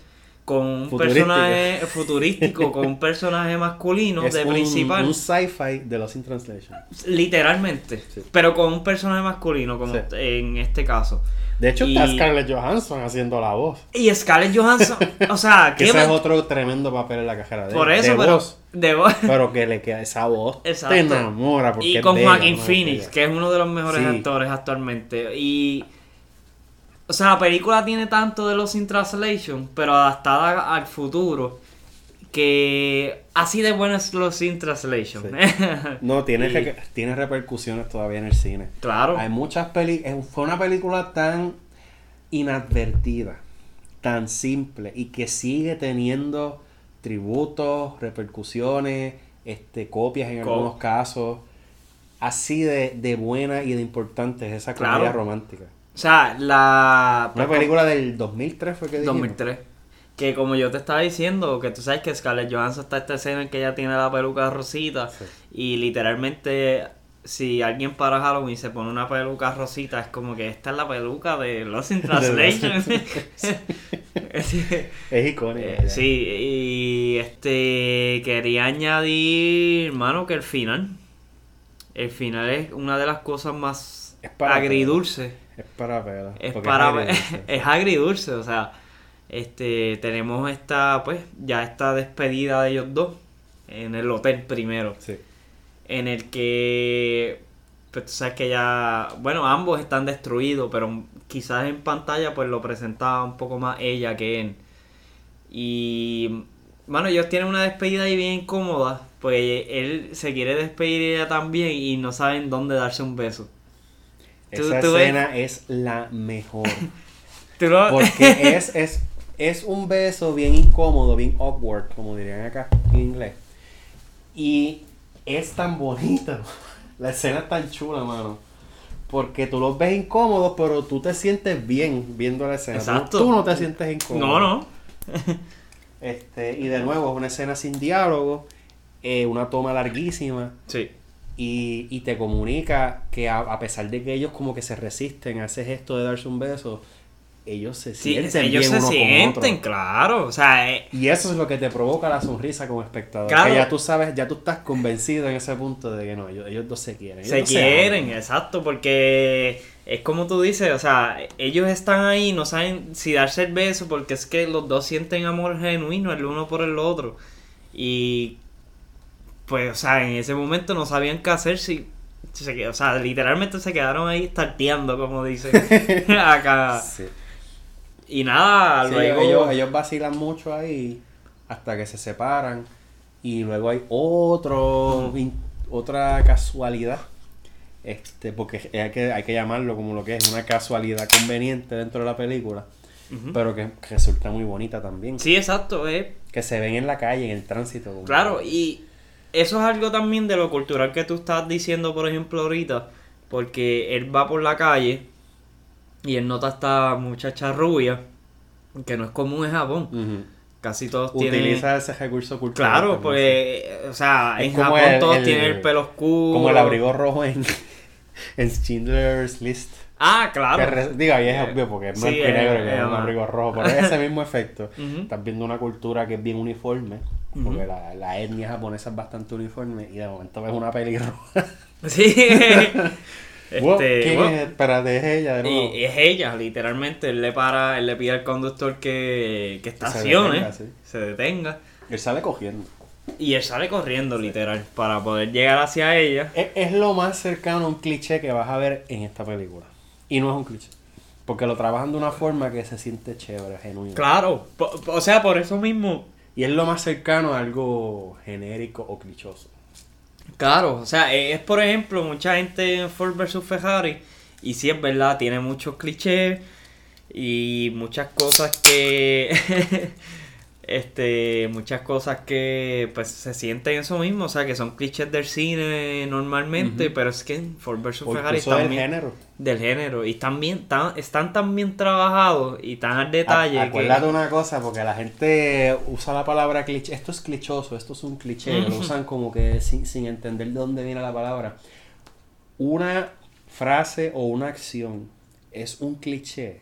con un personaje futurístico, con un personaje masculino es de un, principal. un sci-fi de los in translation. Literalmente. Sí. Pero con un personaje masculino, como Sí. en este caso. De hecho, está Scarlett Johansson haciendo la voz. Y Scarlett Johansson, o sea, Que ¿qué ese es otro tremendo papel en la cajera de Por de eso, pero. voz. de voz. Pero que le queda esa voz. Exacto. Te enamora. Porque Y con Joaquin. Phoenix, que es uno de los mejores Sí. actores actualmente. Y. O sea, la película tiene tanto de los in translation, pero adaptada al futuro. Que así de bueno es los in translation. No, tiene, Y- re- tiene repercusiones todavía en el cine. Claro. Hay muchas películas. Fue una película tan inadvertida, tan simple y que sigue teniendo tributos, repercusiones, este, copias en Co- algunos casos. Así de, de buena y de importante es esa comedia Claro. romántica. O sea, la. Una película del 2003 fue que dijimos. 2003. Que como yo te estaba diciendo, que tú sabes que Scarlett Johansson está esta escena en que ella tiene la peluca rosita Sí. y literalmente si alguien para Halloween se pone una peluca rosita es como que esta es la peluca de Lost in Translation. Es icónico. Eh, sí, y este quería añadir, hermano, que el final, el final es una de las cosas más Es para agridulces. Es para pela. Es para agridulce. es agridulce, o sea, este tenemos esta pues ya esta despedida de ellos dos en el hotel primero, Sí. en el que pues tú sabes que ya, bueno, ambos están destruidos, pero quizás en pantalla pues lo presentaba un poco más ella que él. Y bueno, ellos tienen una despedida ahí bien incómoda, pues él se quiere despedir ella también y no saben dónde darse un beso. Esa tú escena es la mejor. ¿Tú lo- Porque es, es, es un beso bien incómodo, bien awkward, como dirían acá en inglés. Y es tan bonito. La escena es tan chula, mano. Porque tú los ves incómodos, pero tú te sientes bien viendo la escena. Tú- Exacto. Tú, no te sientes incómodo. No, no. Este, y de nuevo, es una escena sin diálogo, eh, una toma larguísima. Sí. Y, y te comunica que a, a pesar de que ellos como que se resisten a ese gesto de darse un beso, ellos se Sí, sienten ellos bien se uno con sienten, claro. O sea, eh, Y eso es lo que te provoca la sonrisa como espectador. Claro. Que ya tú sabes, ya tú estás convencido en ese punto de que no, ellos, ellos dos se quieren. ellos se dos quieren, aman. exacto, porque es como tú dices, o sea, ellos están ahí, no saben si darse el beso, porque es que los dos sienten amor genuino el uno por el otro. Y pues, o sea, en ese momento no sabían qué hacer si... o sea, literalmente se quedaron ahí starteando, como dicen acá. Sí. Y nada, Sí, luego... ellos, ellos vacilan mucho ahí hasta que se separan. Y luego hay otro in- otra casualidad. Este, porque hay que, hay que llamarlo como lo que es una casualidad conveniente dentro de la película. Pero que, que resulta muy bonita también. Sí, exacto, es Que se ven en la calle, en el tránsito. Claro, y eso es algo también de lo cultural que tú estás diciendo, por ejemplo, ahorita, porque él va por la calle y él nota a esta muchacha rubia, que no es común en Japón. Casi todos tienen... Utiliza ese recurso cultural. Claro, pues, o sea, Es en Japón el- todos el- tienen el pelo sí. oscuro. Como el abrigo rojo en, en Schindler's List. Ah, claro. re- digo, ahí es Eh, obvio porque es sí, blanco y es- negro que es es un más. abrigo rojo, pero es ese mismo efecto. Estás viendo una cultura que es bien uniforme, porque la, la etnia japonesa es bastante uniforme y de momento ves una peli roja. Sí. Wow, Este, ¿Quién bueno, es? Espérate, es ella de nuevo. Y es ella, literalmente. Él le para, él le pide al conductor que, que se estacione, detenga, sí. se detenga. Él sale cogiendo. Y él sale corriendo, literal, para poder llegar hacia ella. Es, es lo más cercano a un cliché que vas a ver en esta película. Y no es un cliché. Porque lo trabajan de una forma que se siente chévere, genuino. Claro, o sea, por eso mismo. Y es lo más cercano a algo genérico o clichoso. Claro, o sea, es por ejemplo, mucha gente en Ford vs Ferrari. Y sí es verdad, tiene muchos clichés y muchas cosas que. este, muchas cosas que pues se sienten eso mismo, o sea, que son clichés del cine normalmente, pero es que Ford vs Ferrari del están bien- género. del género y están bien, tan, están tan bien trabajados y tan al detalle A- que- Acuérdate una cosa, porque la gente usa la palabra cliché. Esto es clichoso, esto es un cliché. Lo usan como que sin, sin entender de dónde viene la palabra. Una frase o una acción es un cliché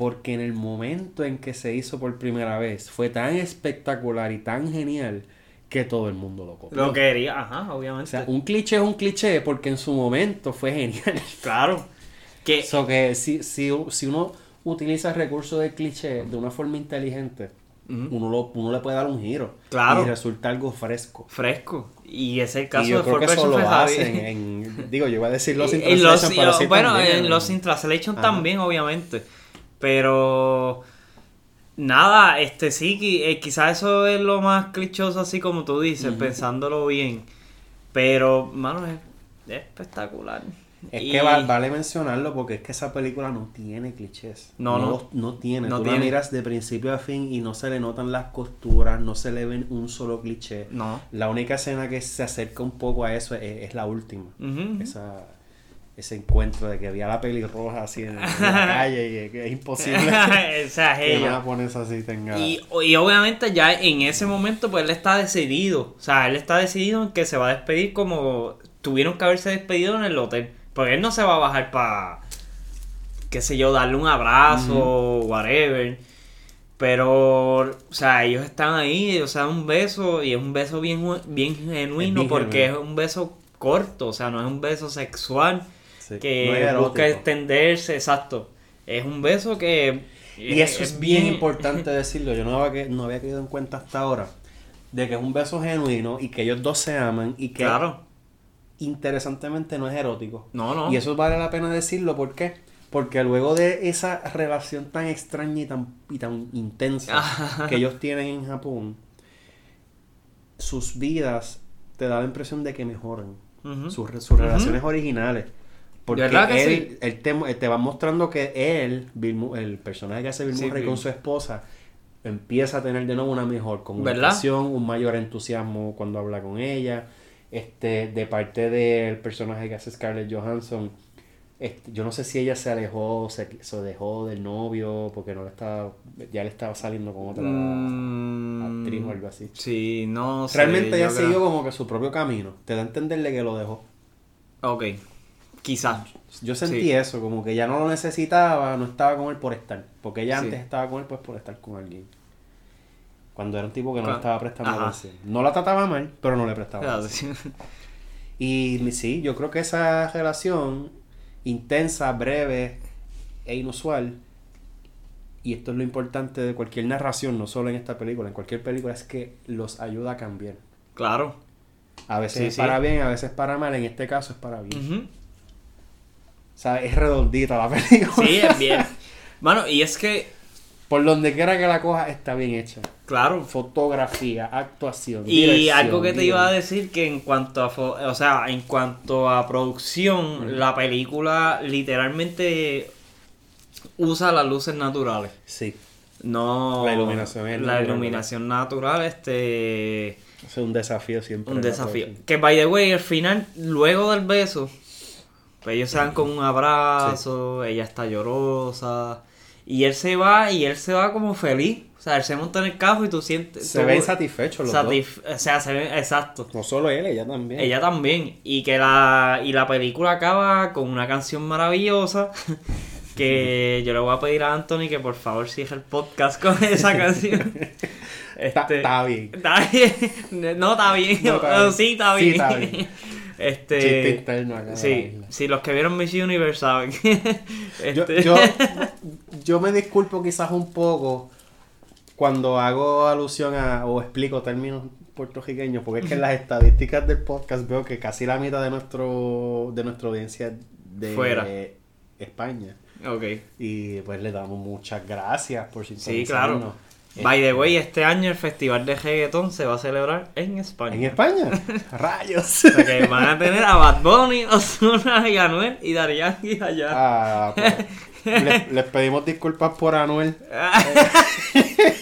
porque en el momento en que se hizo por primera vez fue tan espectacular y tan genial que todo el mundo lo copió. lo quería, ajá, O obviamente. sea, un cliché es un cliché porque en su momento fue genial. claro. Que So que si, si, si uno utiliza el recurso del cliché de una forma inteligente, uno, lo, uno le puede dar un giro. Claro. Y resulta algo fresco. fresco. Y es el caso y yo de creo Ford que eso lo hacen en... Digo, yo iba a decir los Translation, pero y- sí bueno, también. en los Translation también, obviamente. Pero nada, este sí, eh, quizás eso es lo más clichoso, así como tú dices, Ujú. pensándolo bien. Pero, mano, es, es espectacular. Es Y- que va- vale mencionarlo porque es que esa película no tiene clichés. No, no. los- no tiene. No Tú tiene. la miras de principio a fin y no se le notan las costuras, no se le ven un solo cliché. No. La única escena que se acerca un poco a eso es, es la última. Ujú. Esa, ese encuentro de que había la pelirroja así en, en la calle y que es imposible o sea, que ella. una así tenga... Y, y obviamente ya en ese momento pues él está decidido, o sea, él está decidido en que se va a despedir como tuvieron que haberse despedido en el hotel, porque él no se va a bajar para, qué sé yo, darle un abrazo, whatever. Pero, o sea, ellos están ahí, o sea, un beso, y es un beso bien, bien genuino, porque es un beso corto, o sea, no es un beso sexual Sí, que no busca extenderse, exacto. Es un beso que... Y eso es bien importante decirlo, yo no había, no había caído en cuenta hasta ahora, de que es un beso genuino y que ellos dos se aman y que Claro. interesantemente no es erótico. No, no. Y eso vale la pena decirlo, ¿por qué? Porque luego de esa relación tan extraña y tan, y tan intensa que ellos tienen en Japón, sus vidas te da la impresión de que mejoran. Sus, sus relaciones originales. Porque ¿Verdad que él, sí? él te, te va mostrando que él, Bill el personaje que hace Bill Murray con su esposa, empieza a tener de nuevo una mejor comunicación, un mayor entusiasmo cuando habla con ella. Este, de parte del personaje que hace Scarlett Johansson, este, yo no sé si ella se alejó, se, se dejó del novio, porque no le estaba, ya le estaba saliendo con otra Mm, actriz o algo así. Sí, no. Realmente ella creo- siguió como que su propio camino. Te da a entenderle que lo dejó. Ok, quizás. Yo sentí Sí. eso, como que ya no lo necesitaba, no estaba con él por estar. Porque ella Sí. antes estaba con él pues por estar con alguien. Cuando era un tipo que no le estaba prestando Ajá. atención. No la trataba mal, pero no le prestaba Claro, atención. Y sí, yo creo que esa relación intensa, breve e inusual, y esto es lo importante de cualquier narración, no solo en esta película, en cualquier película, es que los ayuda a cambiar. Claro. A veces Sí, para bien, a veces para mal, en este caso es para bien. O sea, es redondita la película. Sí, es bien. Bueno, y es que, Por donde quiera que la coja está bien hecha. claro. Fotografía, actuación. Y algo que te iba a decir que en cuanto a o sea, en cuanto a producción, la película literalmente usa las luces naturales. Sí, No La iluminación es la natural, iluminación natural este es un desafío siempre. un desafío. Que by the way, al final, luego del beso, pues ellos se dan con un abrazo, ella está llorosa, y él se va, y él se va como feliz. O sea, él se monta en el carro y tú sientes. Se ven satisfechos los satisf- O sea, se ven, exacto. dos. No solo él, ella también. Ella también. Y que la, y la película acaba con una canción maravillosa. Que yo le voy a pedir a Anthony que por favor cierre el podcast con esa canción. Está, Este, bien. Está bien. No está bien. No, está bien. Sí, está Sí, bien. está bien. Este. Chiste interno acá Sí, sí, los que vieron Miss Universe saben. Yo, Este- yo, yo me disculpo quizás un poco cuando hago alusión a o explico términos puertorriqueños, porque es que en las estadísticas del podcast veo que casi la mitad de nuestro de nuestra audiencia es de Fuera. España. Ok. Y pues le damos muchas gracias por Sí, sintonizarnos. claro. By the way, este año el festival de reggaetón se va a celebrar en España. ¿En España? ¡Rayos! O sea que van a tener a Bad Bunny, Ozuna y Anuel y Yankee allá. Ah, pues, les, les pedimos disculpas por Anuel.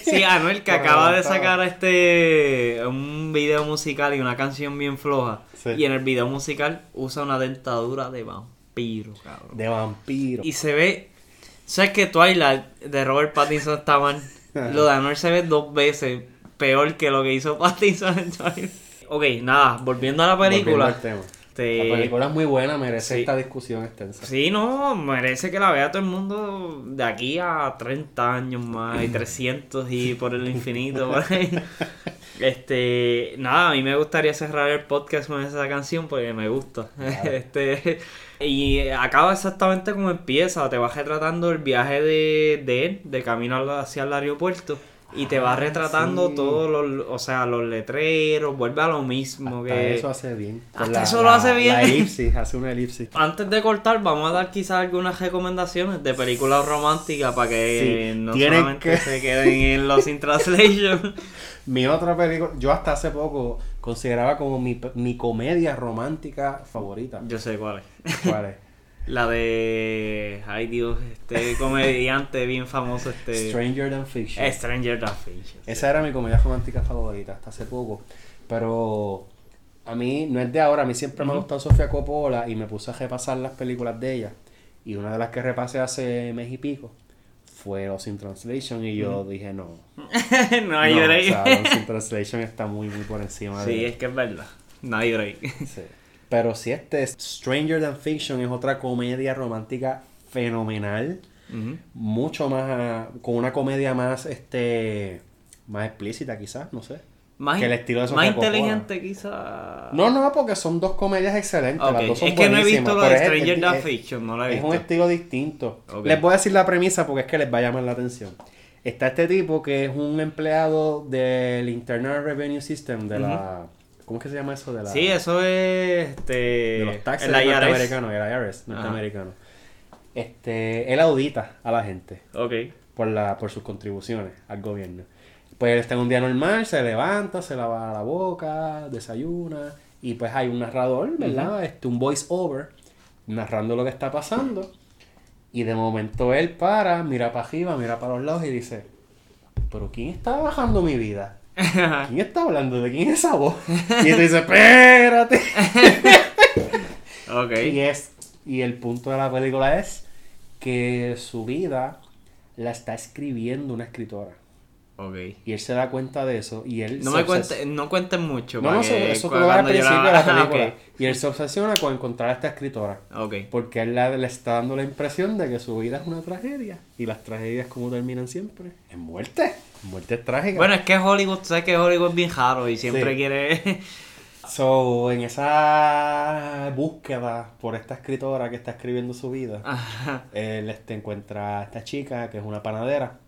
sí, Anuel que Por acaba de sacar este un video musical y una canción bien floja. Sí. Y en el video musical usa una dentadura de vampiro, cabrón. De vampiro. Y se ve. ¿Sabes que Twilight de Robert Pattinson está mal? Lo de Anuel se ve dos veces peor que lo que hizo Pattinson en Twilight. Ok, nada, volviendo a la Volviendo película. al tema. Este, La película es muy buena, merece sí. esta discusión extensa. Sí, no, merece que la vea todo el mundo de aquí a 30 años más y 300 y por el infinito. por ahí. Este, nada, a mí me gustaría cerrar el podcast con esa canción porque me gusta. Claro. Este, y acaba exactamente como empieza, te vas retratando el viaje de, de él, de camino hacia el aeropuerto. Y te va retratando sí. todos los, o sea, los letreros, vuelve a lo mismo Hasta que... eso hace bien. Hasta eso lo hace bien. La elipsis, hace una elipsis. Antes de cortar, vamos a dar quizás algunas recomendaciones de películas románticas para que Sí, no solamente que- se queden en los in translation. Mi otra película, yo hasta hace poco consideraba como mi, mi comedia romántica favorita. Yo sé cuál es. ¿Cuál es? La de. Ay Dios, este comediante bien famoso, este. Stranger Than Fiction. Stranger Than Fiction. Esa era mi comedia romántica favorita hasta hace poco. Pero a mí no es de ahora, a mí siempre me ha gustado Sofía Coppola y me puse a repasar las películas de ella. Y una de las que repasé hace mes y pico fue Lost in Translation y yo dije no. no hay no, break. o sea, Lost in Translation está muy, muy por encima de sí, es que es verdad. No hay break. Sí. Pero si este es Stranger Than Fiction es otra comedia romántica fenomenal, mucho más con una comedia más este más explícita quizás, no sé. Más, Que el estilo de más inteligente quizá. No, no, porque son dos comedias excelentes, las dos son Es que no he visto lo de es- Stranger es- Than es- Fiction, no lo he Es visto. un estilo distinto. Les voy a decir la premisa porque es que les va a llamar la atención. Está este tipo que es un empleado del Internal Revenue System de la ¿Cómo es que se llama eso de la Sí, eso es este de los taxes norteamericanos, el IRS norteamericano. Este, él audita a la gente Ok. por la por sus contribuciones al gobierno. Pues él está en un día normal, se levanta, se lava la boca, desayuna y pues hay un narrador, ¿verdad? Este un voice over narrando lo que está pasando y de momento él para, mira para arriba, mira para los lados y dice, "¿Pero quién está bajando mi vida?" ¿Quién está hablando? ¿De quién es esa voz? Y él dice, espérate. ok. Y es, y el punto de la película es que su vida la está escribiendo una escritora. Ok. Y él se da cuenta de eso. Y él No se me cuente, no cuenten mucho. No, no, eso, te lo al principio de la película. Y él se obsesiona con encontrar a esta escritora. ok. Porque él le está dando la impresión de que su vida es una tragedia. Y las tragedias, como terminan siempre? En muerte. Muerte es trágica. Bueno, es que Hollywood, tú sabes que Hollywood es bien raro y siempre Sí. quiere. So, en esa búsqueda por esta escritora que está escribiendo su vida, Ajá. él este, encuentra a esta chica que es una panadera,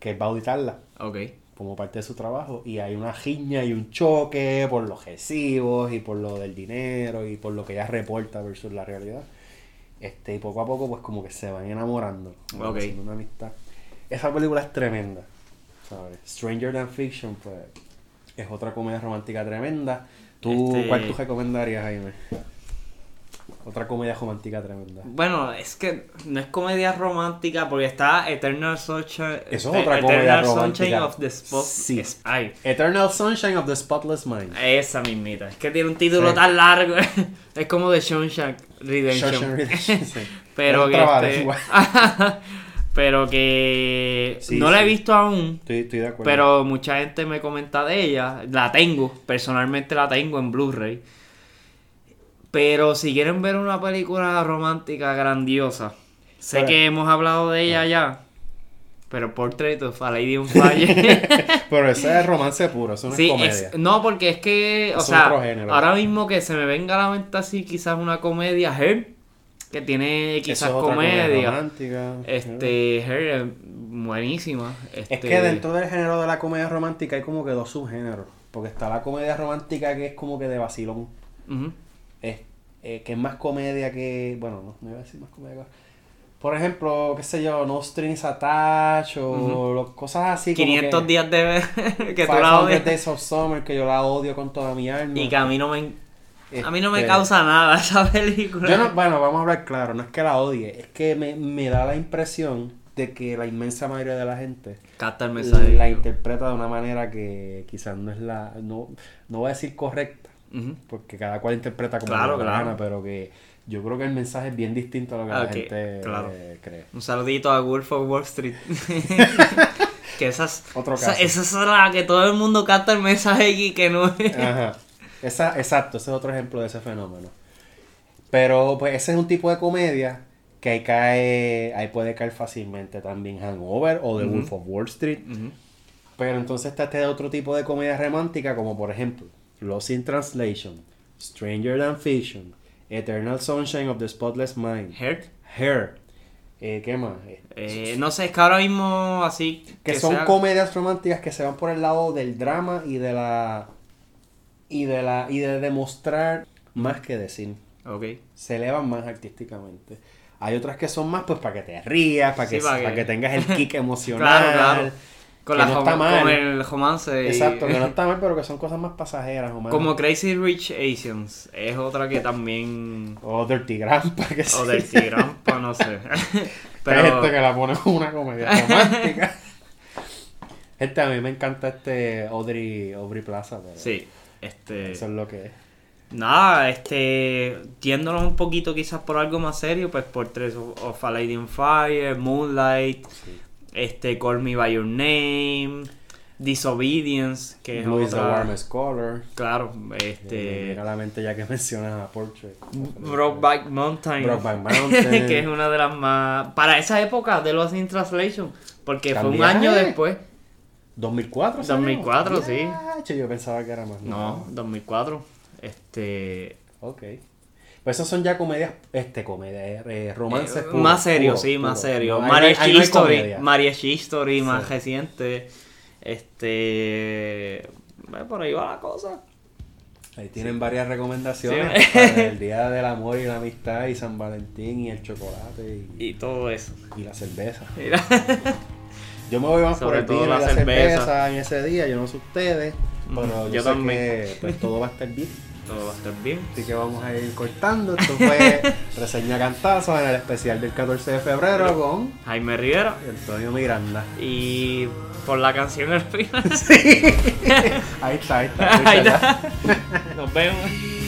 que va a auditarla ok. como parte de su trabajo, y hay una giña y un choque por los recibos y por lo del dinero y por lo que ella reporta versus la realidad. Este, y poco a poco, pues como que se van enamorando, Ok. haciendo una amistad. Esa película es tremenda, ¿sabes? Stranger Than Fiction, pues, es otra comedia romántica tremenda. ¿Tú, Este- ¿Cuál tú recomendarías, Jaime? Otra comedia romántica tremenda. Bueno, es que no es comedia romántica porque está Eternal Sunshine. Eso es otra comedia Eternal romántica. Sunshine of the Spot. Sí. Ay, Eternal Sunshine of the Spotless Mind. esa mismita. Es que tiene un título Sí. tan largo. es como de Shawshank Redemption. Shawshank Redemption, sí. Pero que. este- pero que. Sí, no la he visto aún. Estoy, estoy de acuerdo. Pero mucha gente me comenta de ella. La tengo, personalmente la tengo en Blu-ray. Pero si quieren ver una película romántica grandiosa, sé que hemos hablado de ella ya. Pero Portrait of a Lady on Fire. Pero ese es romance puro, eso no sí, es comedia. es- no, porque es que, o Es sea, ahora mismo que se me venga a la mente así, quizás una comedia, Her, que tiene quizás es comedia. romántica. Este, Her es buenísima. Es Este, que dentro del género de la comedia romántica hay como que dos subgéneros. Porque está la comedia romántica que es como que de vacilón. Es, eh, que es más comedia que. Bueno, no, no iba a decir más comedia que. Por ejemplo, qué sé yo, No Strings Attached o cosas así como 500 que días de que tú la 500 odias. Days of Summer, que yo la odio con toda mi alma. Y que a mí no me, a mí no me Este, causa nada esa película. Yo no, bueno, vamos a hablar claro, no es que la odie, es que me, me da la impresión de que la inmensa mayoría de la gente Capta el mensaje. la interpreta de una manera que quizás no es la, no, no voy a decir correcta, Porque cada cual interpreta como Claro, la gana, pero que yo creo que el mensaje es bien distinto a lo que Ah, la gente claro. eh, cree. Un saludito a Wolf of Wall Street. que esas, Otro esa, caso. esa es la que todo el mundo capta el mensaje y que no es. Ajá. Esa, exacto, ese es otro ejemplo de ese fenómeno. Pero pues ese es un tipo de comedia que ahí cae, ahí puede caer fácilmente también Hangover o The. Wolf of Wall Street. Pero entonces está este otro tipo de comedia romántica, como por ejemplo Lost in Translation, Stranger Than Fiction, Eternal Sunshine of the Spotless Mind, Her. Hair, eh, ¿qué más? Eh, Eh, no sé, es que ahora mismo así. que son sea- comedias románticas que se van por el lado del drama y de la y de la y de demostrar más que decir. Ok. Se elevan más artísticamente. Hay otras que son más pues para que te rías, para Sí, que, para para que- que tengas el kick emocional. Claro, claro. Con, que la no rom- está mal. con el romance. y- Exacto, que no está mal, pero que son cosas más pasajeras o. Como Crazy Rich Asians. Es otra que también. O Dirty Grandpa, que O sí. del Tigrampa, no sé. Pero... Pero. Gente que la pone como una comedia romántica. Gente, a mí me encanta este Audrey, Aubrey Plaza, pero Sí. Este. eso es lo que es. nada, este, yéndonos un poquito quizás por algo más serio, pues por Tres of, of a Lady in Fire, Moonlight, Sí. Este, Call Me By Your Name, Disobedience, que es is the otra- warmest color. claro, Este... este, Mira la mente ya que mencionas a Portrait. Brokeback Mountain, Brokeback Mountain. que es una de las más, para esa época de Lost in Translation, porque fue un Cambiaje. año después, 2004, salió? 2004, sí. Yache, Yo pensaba que era más. no, 2004, este, Ok. Pues esos son ya comedias, este, comedias, eh, romances Eh, puros, más serio, puros, sí, más serio. Mariachi History. Mariachi History más Sí. reciente. Este. bueno, por ahí va la cosa. Ahí tienen varias recomendaciones Sí. para el Día del Amor y la Amistad y San Valentín y el chocolate y, Y todo eso. y la cerveza. Mira. Yo me voy más por el todo vino y la la cerveza. cerveza. en ese día, yo no sé ustedes, pero yo sé también. que pues, todo va a estar bien. Todo va a estar bien. Así que vamos a ir cortando. Esto fue Reseña Cantazos en el especial del 14 de febrero con Jaime Rivera. Antonio Miranda. Y por la canción al final. Ahí está, ahí está. Ahí está. Nos vemos.